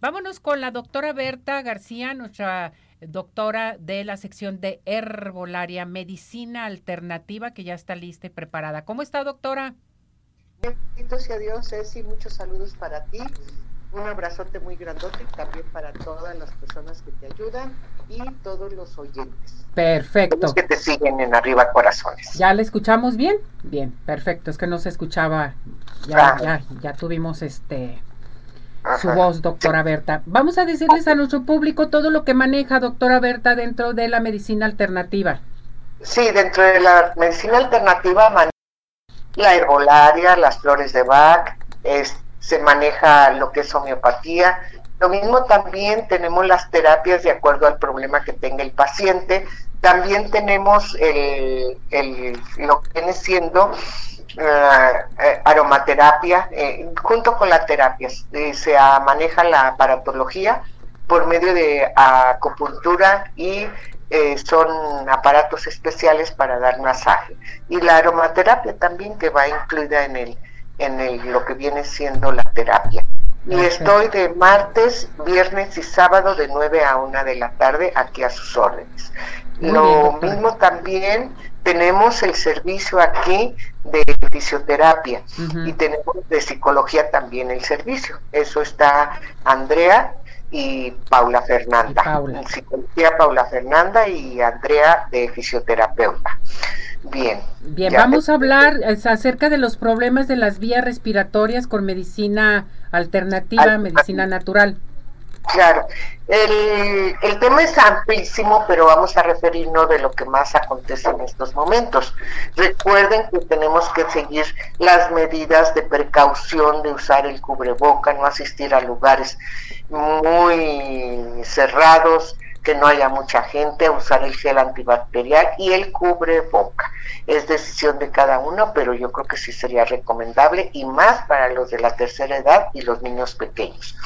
Vámonos con la doctora Berta García, nuestra doctora de la sección de herbolaria, medicina alternativa, que ya está lista y preparada. ¿Cómo está, doctora? Bendito sea Dios, Ceci, muchos saludos para ti. Un abrazote muy grandote también para todas las personas que te ayudan y todos los oyentes. Perfecto. Los que te siguen en Arriba Corazones. ¿Ya le escuchamos bien? Bien, perfecto. Es que no se escuchaba. Ya, ah. ya, ya tuvimos este su voz, doctora Berta. Vamos a decirles a nuestro público todo lo que maneja doctora Berta dentro de la medicina alternativa. Sí, dentro de la medicina alternativa maneja la herbolaria, las flores de Bach, se maneja lo que es homeopatía. Lo mismo también tenemos las terapias de acuerdo al problema que tenga el paciente. También tenemos el, el lo que viene siendo uh, aromaterapia, eh, junto con las terapias. se maneja la aparatología por medio de acupuntura y son aparatos especiales para dar masaje. Y la aromaterapia también que va incluida en el, en el, lo que viene siendo la terapia. Y estoy de martes, viernes y sábado de 9 a 1 de la tarde aquí a sus órdenes. Lo mismo también tenemos el servicio aquí de fisioterapia y tenemos de psicología también el servicio. Eso está Andrea y Paula Fernanda. Paula. Psicología Paula Fernanda y Andrea de fisioterapeuta. Bien. Bien, vamos a hablar acerca de los problemas de las vías respiratorias con medicina alternativa, medicina natural. Claro, el, el, tema es amplísimo, pero vamos a referirnos de lo que más acontece en estos momentos. Recuerden que tenemos que seguir las medidas de precaución de usar el cubreboca, no asistir a lugares muy cerrados, que no haya mucha gente, usar el gel antibacterial y el cubreboca. Es decisión de cada uno, pero yo creo que sí sería recomendable y más para los de la tercera edad y los niños pequeños.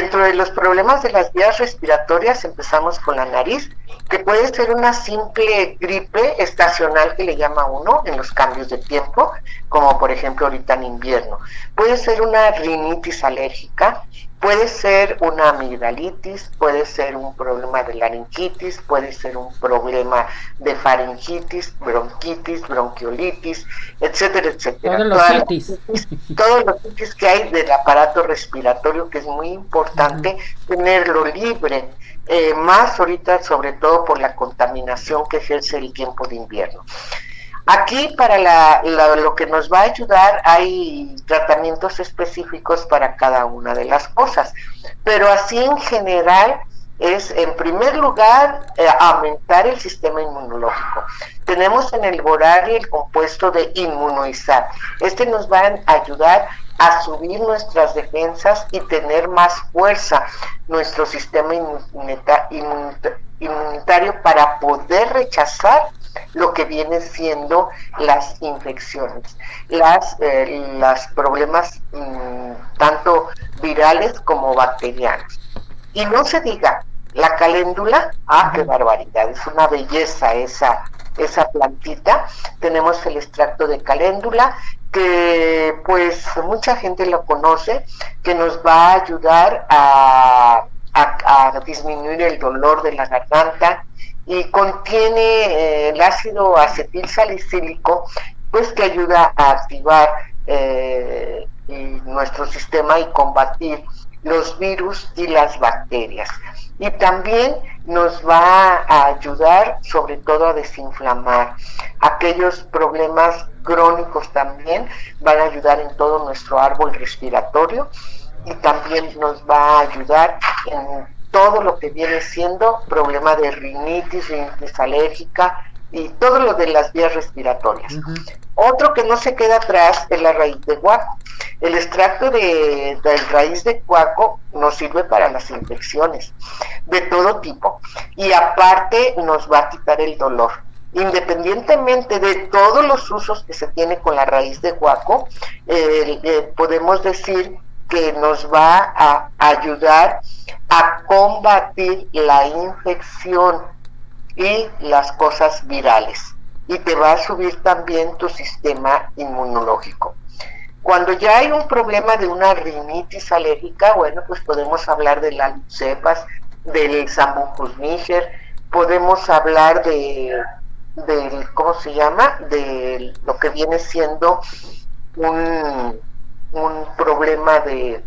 Dentro de los problemas de las vías respiratorias empezamos con la nariz, que puede ser una simple gripe estacional que le llama uno en los cambios de tiempo, como por ejemplo ahorita en invierno. Puede ser una rinitis alérgica, Puede ser una amigdalitis, puede ser un problema de laringitis, puede ser un problema de faringitis, bronquitis, bronquiolitis, etcétera, etcétera. Todos los itis. Todos los que hay del aparato respiratorio, que es muy importante tenerlo libre, eh, más ahorita sobre todo por la contaminación que ejerce el tiempo de invierno. Aquí para la, lo que nos va a ayudar hay tratamientos específicos para cada una de las cosas, pero así en general es en primer lugar eh, aumentar el sistema inmunológico. Tenemos en el Borari el compuesto de inmunoizar. Este nos va a ayudar a subir nuestras defensas y tener más fuerza nuestro sistema inmunitario para poder rechazar lo que viene siendo las infecciones, las, eh, las problemas mm, tanto virales como bacterianos. Y no se diga, la caléndula, ah, qué barbaridad, es una belleza esa, esa plantita. Tenemos el extracto de caléndula, que pues mucha gente lo conoce, que nos va a ayudar a, a disminuir el dolor de la garganta, y contiene eh, el ácido acetil salicílico, pues que ayuda a activar eh, nuestro sistema y combatir los virus y las bacterias. Y también nos va a ayudar sobre todo a desinflamar. Aquellos problemas crónicos también van a ayudar en todo nuestro árbol respiratorio y también nos va a ayudar en todo lo que viene siendo problema de rinitis, rinitis alérgica y todo lo de las vías respiratorias. Otro que no se queda atrás es la raíz de guaco. El extracto de, raíz de guaco nos sirve para las infecciones de todo tipo y aparte nos va a quitar el dolor independientemente de todos los usos que se tiene con la raíz de guaco, eh, eh, podemos decir que nos va a ayudar a combatir la infección y las cosas virales y te va a subir también tu sistema inmunológico. Cuando ya hay un problema de una rinitis alérgica, bueno, pues podemos hablar de las cepas, del Sambucus niger, podemos hablar de del, ¿cómo se llama? De lo que viene siendo un, un problema de,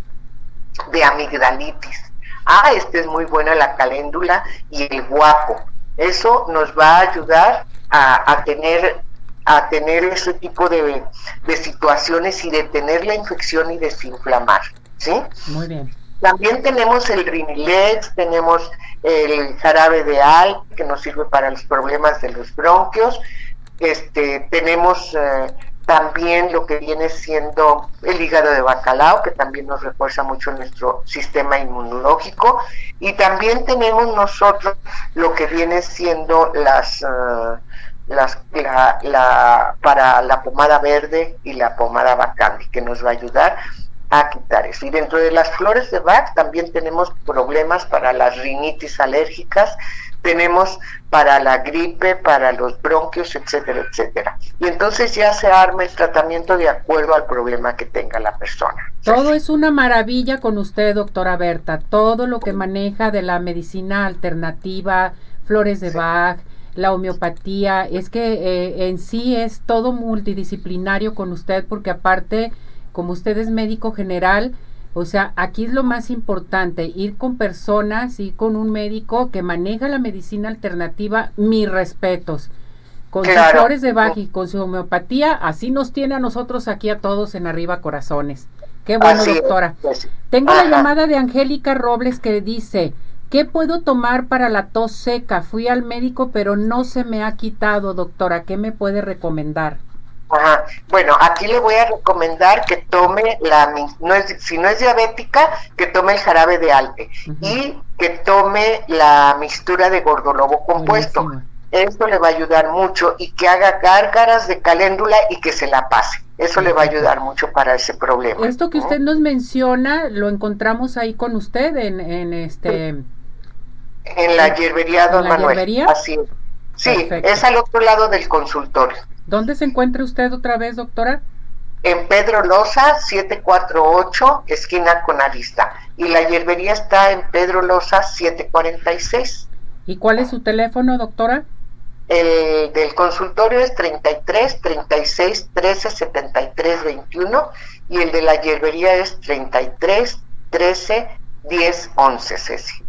de amigdalitis. Ah, este es muy buena la caléndula y el guapo. Eso nos va a ayudar a, a tener a tener ese tipo de, de, situaciones y detener la infección y desinflamar. ¿Sí? Muy bien. También tenemos el Rinilex, tenemos el jarabe de al, que nos sirve para los problemas de los bronquios. Este, tenemos eh, también lo que viene siendo el hígado de bacalao, que también nos refuerza mucho nuestro sistema inmunológico. Y también tenemos nosotros lo que viene siendo las... Uh, las, la, para la pomada verde y la pomada bacandi, que nos va a ayudar a quitar eso. Y dentro de las flores de Bach también tenemos problemas para las rinitis alérgicas, tenemos para la gripe, para los bronquios, etcétera, etcétera. Y entonces ya se arma el tratamiento de acuerdo al problema que tenga la persona. Todo es una maravilla con usted, doctora Berta. Todo lo que maneja de la medicina alternativa, flores de Bach, la homeopatía, es que eh, en sí es todo multidisciplinario con usted porque aparte como usted es médico general, o sea, aquí es lo más importante, ir con personas, ir con un médico que maneja la medicina alternativa, mis respetos. Con sus flores de Bach y con su homeopatía, así nos tiene a nosotros aquí a todos en arriba corazones. Qué bueno, doctora. Pues Tengo la llamada de Angélica Robles que dice, ¿qué puedo tomar para la tos seca? Fui al médico, pero no se me ha quitado, doctora. ¿Qué me puede recomendar? Ajá. Bueno, aquí le voy a recomendar que tome la, no es, si no es diabética, que tome el jarabe de alte y que tome la mixtura de gordolobo compuesto. Esto le va a ayudar mucho y que haga gárgaras de caléndula y que se la pase. Eso le va a ayudar mucho para ese problema. Esto que usted nos menciona, lo encontramos ahí con usted en, en este... En la hierbería, don Manuel. Así es. Sí, es al otro lado del consultorio. ¿Dónde se encuentra usted otra vez, doctora? En Pedro Loza, 748, esquina con Arista. Y la hierbería está en Pedro Loza, 746. ¿Y cuál es su teléfono, doctora? El del consultorio es 33 36 13 73 21 y el de la hierbería es 33 13 10 11, Ceci.